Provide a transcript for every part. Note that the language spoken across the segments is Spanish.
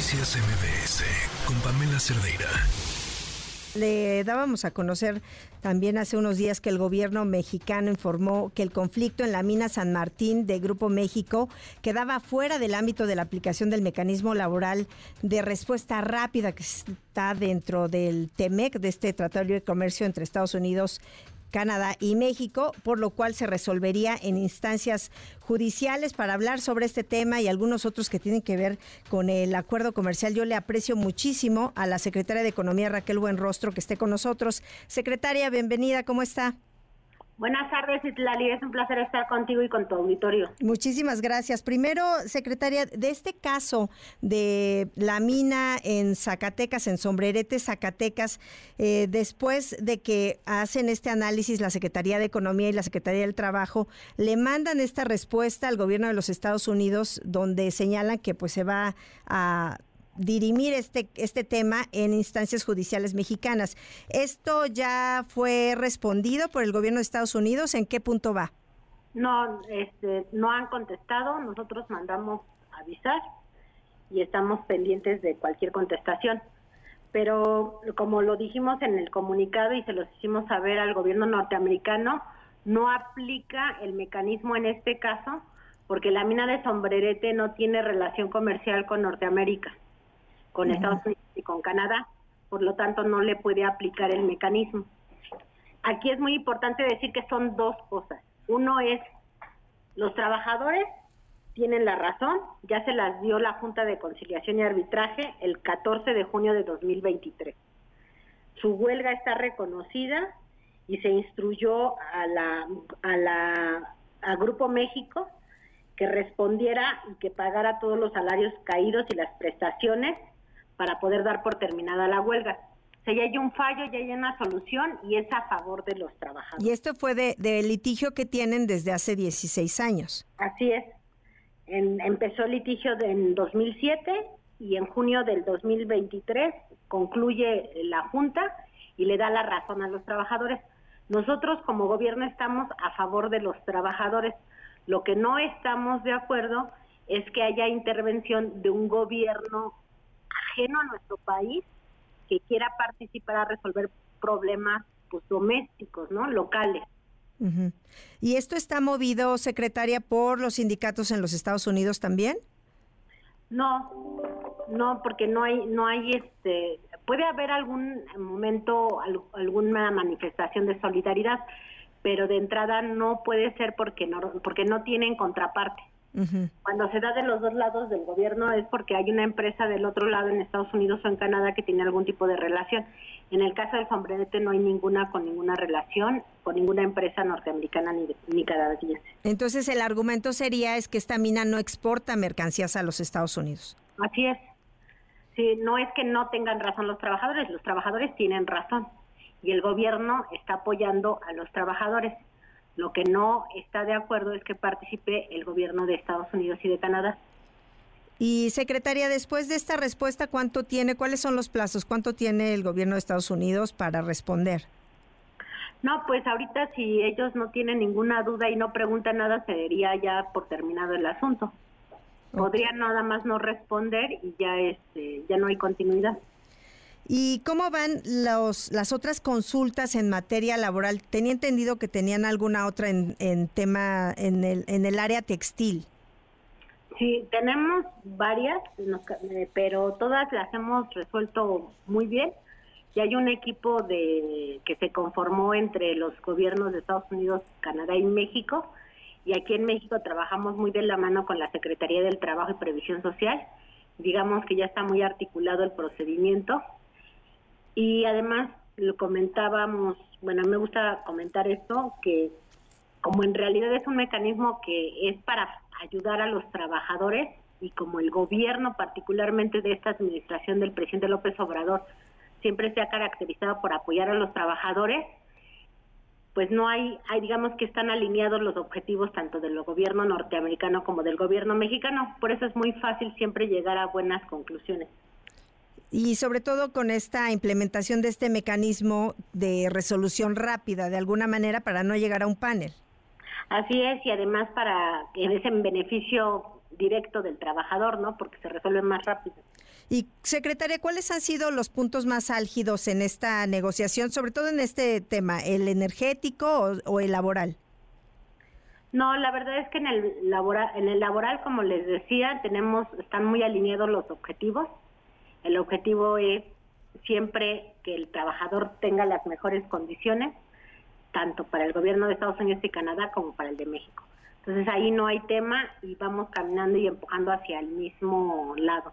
Noticias MBS con Pamela Cerdeira. Le dábamos a conocer también hace unos días que el gobierno mexicano informó que el conflicto en la mina San Martín de Grupo México quedaba fuera del ámbito de la aplicación del mecanismo laboral de respuesta rápida que está dentro del TEMEC, de este Tratado de Comercio entre Estados Unidos Canadá y México, por lo cual se resolvería en instancias judiciales para hablar sobre este tema y algunos otros que tienen que ver con el acuerdo comercial. Yo le aprecio muchísimo a la secretaria de Economía Raquel Buenrostro que esté con nosotros. Secretaria, bienvenida, ¿cómo está? Buenas tardes, Itlali. Es un placer estar contigo y con tu auditorio. Muchísimas gracias. Primero, secretaria, de este caso de la mina en Zacatecas, en Sombrerete, Zacatecas, eh, después de que hacen este análisis la Secretaría de Economía y la Secretaría del Trabajo, le mandan esta respuesta al gobierno de los Estados Unidos, donde señalan que pues se va a dirimir este, este tema en instancias judiciales mexicanas. ¿Esto ya fue respondido por el gobierno de Estados Unidos? ¿En qué punto va? No, este, no han contestado. Nosotros mandamos avisar y estamos pendientes de cualquier contestación. Pero como lo dijimos en el comunicado y se los hicimos saber al gobierno norteamericano, no aplica el mecanismo en este caso porque la mina de sombrerete no tiene relación comercial con Norteamérica con Estados Unidos y con Canadá, por lo tanto no le puede aplicar el mecanismo. Aquí es muy importante decir que son dos cosas. Uno es, los trabajadores tienen la razón, ya se las dio la Junta de Conciliación y Arbitraje el 14 de junio de 2023. Su huelga está reconocida y se instruyó a la, a la a Grupo México que respondiera y que pagara todos los salarios caídos y las prestaciones para poder dar por terminada la huelga. O sea, ya hay un fallo, ya hay una solución y es a favor de los trabajadores. Y esto fue de, litigio que tienen desde hace 16 años. Así es. empezó el litigio en 2007 y en junio del 2023 concluye la Junta y le da la razón a los trabajadores. Nosotros como gobierno estamos a favor de los trabajadores. Lo que no estamos de acuerdo es que haya intervención de un gobierno ajeno a nuestro país que quiera participar a resolver problemas pues, domésticos, ¿no? Locales. ¿Y esto está movido, secretaria, por los sindicatos en los Estados Unidos también? No, no, porque no hay, no hay, este, puede haber algún momento, alguna manifestación de solidaridad, pero de entrada no puede ser porque no, porque no tienen contraparte. Cuando se da de los dos lados del gobierno es porque hay una empresa del otro lado en Estados Unidos o en Canadá que tiene algún tipo de relación. En el caso del sombrerete no hay ninguna con ninguna relación con ninguna empresa norteamericana ni, ni canadiense. Entonces el argumento sería es que esta mina no exporta mercancías a los Estados Unidos. Así es. Sí, no es que no tengan razón los trabajadores, los trabajadores tienen razón y el gobierno está apoyando a los trabajadores. Lo que no está de acuerdo es que participe el gobierno de Estados Unidos y de Canadá. Y secretaria, después de esta respuesta, ¿cuánto tiene? ¿Cuáles son los plazos? ¿Cuánto tiene el gobierno de Estados Unidos para responder? No, pues ahorita si ellos no tienen ninguna duda y no preguntan nada, se daría ya por terminado el asunto. Podrían nada más no responder y ya este ya no hay continuidad. ¿Y cómo van los, las otras consultas en materia laboral? Tenía entendido que tenían alguna otra en, en tema en el, en el área textil. Sí, tenemos varias, eh, pero todas las hemos resuelto muy bien. Y hay un equipo de que se conformó entre los gobiernos de Estados Unidos, Canadá y México. Y aquí en México trabajamos muy de la mano con la Secretaría del Trabajo y Previsión Social. Digamos que ya está muy articulado el procedimiento y además lo comentábamos, bueno, me gusta comentar esto, que como en realidad es un mecanismo que es para ayudar a los trabajadores y como el gobierno particularmente de esta administración del presidente López Obrador siempre se ha caracterizado por apoyar a los trabajadores, pues no hay, hay digamos que están alineados los objetivos tanto del gobierno norteamericano como del gobierno mexicano, por eso es muy fácil siempre llegar a buenas conclusiones y sobre todo con esta implementación de este mecanismo de resolución rápida, de alguna manera, para no llegar a un panel. Así es, y además para que es en beneficio directo del trabajador, ¿no? Porque se resuelve más rápido. Y secretaria, ¿cuáles han sido los puntos más álgidos en esta negociación, sobre todo en este tema, el energético o, el laboral? No, la verdad es que en el laboral, en el laboral, como les decía, tenemos, están muy alineados los objetivos. El objetivo es siempre que el trabajador tenga las mejores condiciones, tanto para el gobierno de Estados Unidos y Canadá como para el de México. Entonces ahí no hay tema y vamos caminando y empujando hacia el mismo lado.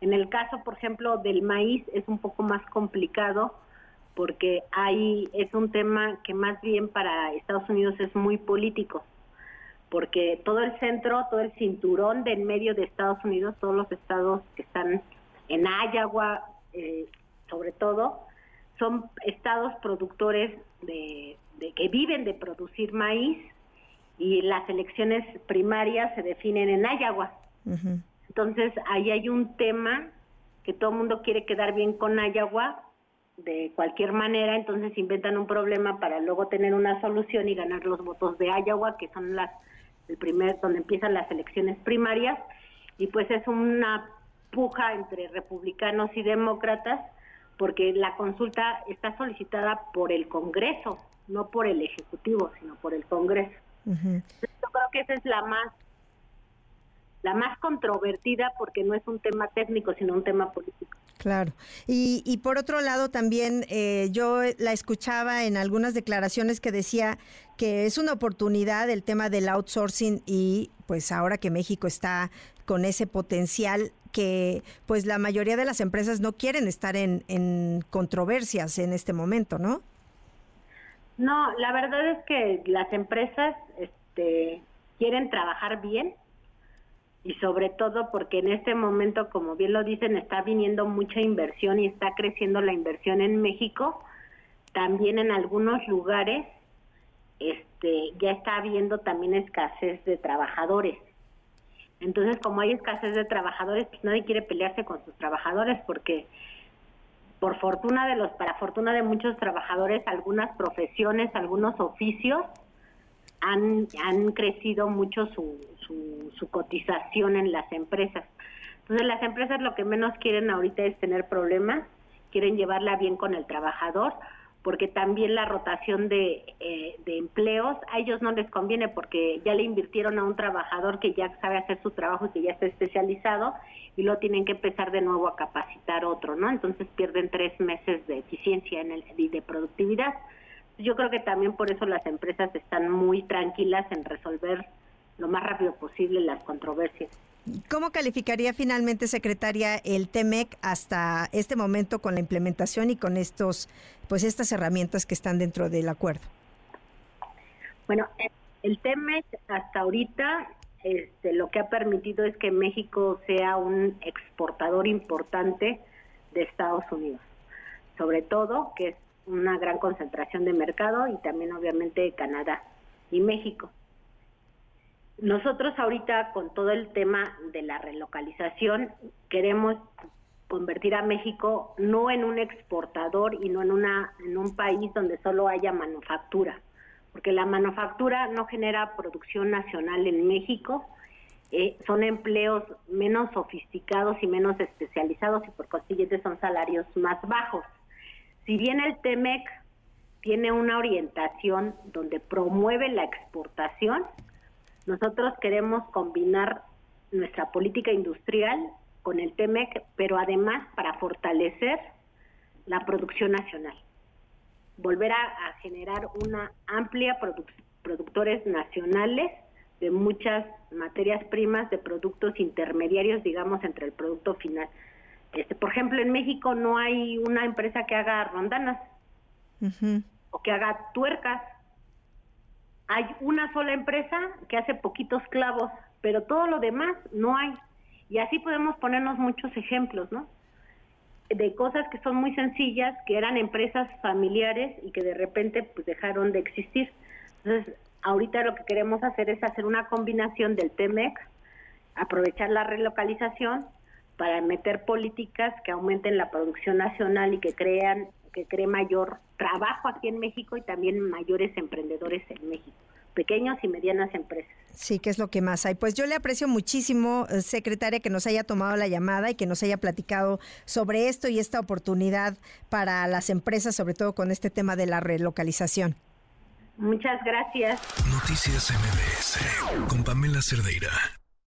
En el caso, por ejemplo, del maíz es un poco más complicado porque ahí es un tema que más bien para Estados Unidos es muy político, porque todo el centro, todo el cinturón de en medio de Estados Unidos, todos los estados que están en Iowa, eh, sobre todo, son estados productores de, que viven de producir maíz y las elecciones primarias se definen en Iowa. Entonces, ahí hay un tema que todo el mundo quiere quedar bien con Iowa de cualquier manera, entonces inventan un problema para luego tener una solución y ganar los votos de Iowa, que son las el primer donde empiezan las elecciones primarias y pues es una puja entre republicanos y demócratas porque la consulta está solicitada por el Congreso, no por el Ejecutivo, sino por el Congreso. Yo creo que esa es la más la más controvertida porque no es un tema técnico, sino un tema político. Claro. Y, y por otro lado, también eh, yo la escuchaba en algunas declaraciones que decía que es una oportunidad el tema del outsourcing y pues ahora que México está con ese potencial que pues la mayoría de las empresas no quieren estar en, en controversias en este momento, ¿no? No, la verdad es que las empresas este, quieren trabajar bien y sobre todo porque en este momento, como bien lo dicen, está viniendo mucha inversión y está creciendo la inversión en México. También en algunos lugares este, ya está habiendo también escasez de trabajadores. Entonces, como hay escasez de trabajadores, pues nadie quiere pelearse con sus trabajadores porque por fortuna de los, para fortuna de muchos trabajadores, algunas profesiones, algunos oficios han, han crecido mucho su, su, cotización en las empresas. Entonces las empresas lo que menos quieren ahorita es tener problemas, quieren llevarla bien con el trabajador, porque también la rotación de, eh, de empleos a ellos no les conviene porque ya le invirtieron a un trabajador que ya sabe hacer su trabajo y que ya está especializado y lo tienen que empezar de nuevo a capacitar otro, ¿no? Entonces pierden tres meses de eficiencia en el, y de productividad. Yo creo que también por eso las empresas están muy tranquilas en resolver lo más rápido posible las controversias. ¿Cómo calificaría finalmente, secretaria, el TEMEC hasta este momento con la implementación y con estos, pues estas herramientas que están dentro del acuerdo? Bueno, el TEMEC hasta ahorita este, lo que ha permitido es que México sea un exportador importante de Estados Unidos, sobre todo que es una gran concentración de mercado y también obviamente Canadá y México. Nosotros ahorita con todo el tema de la relocalización queremos convertir a México no en un exportador y no en una en un país donde solo haya manufactura, porque la manufactura no genera producción nacional en México, eh, son empleos menos sofisticados y menos especializados y por consiguiente son salarios más bajos. Si bien el TEMEC tiene una orientación donde promueve la exportación, nosotros queremos combinar nuestra política industrial con el TEMEC, pero además para fortalecer la producción nacional. Volver a, generar una amplia productores nacionales de muchas materias primas, de productos intermediarios, digamos, entre el producto final. Este, por ejemplo, en México no hay una empresa que haga rondanas o que haga tuercas hay una sola empresa que hace poquitos clavos, pero todo lo demás no hay. Y así podemos ponernos muchos ejemplos, ¿no? De cosas que son muy sencillas, que eran empresas familiares y que de repente pues dejaron de existir. Entonces, ahorita lo que queremos hacer es hacer una combinación del TEMEX, aprovechar la relocalización para meter políticas que aumenten la producción nacional y que crean que cree mayor trabajo aquí en México y también mayores emprendedores en México. pequeños y medianas empresas. Sí, que es lo que más hay. Pues yo le aprecio muchísimo, eh, secretaria, que nos haya tomado la llamada y que nos haya platicado sobre esto y esta oportunidad para las empresas, sobre todo con este tema de la relocalización. Muchas gracias. Noticias MBS con Pamela Cerdeira.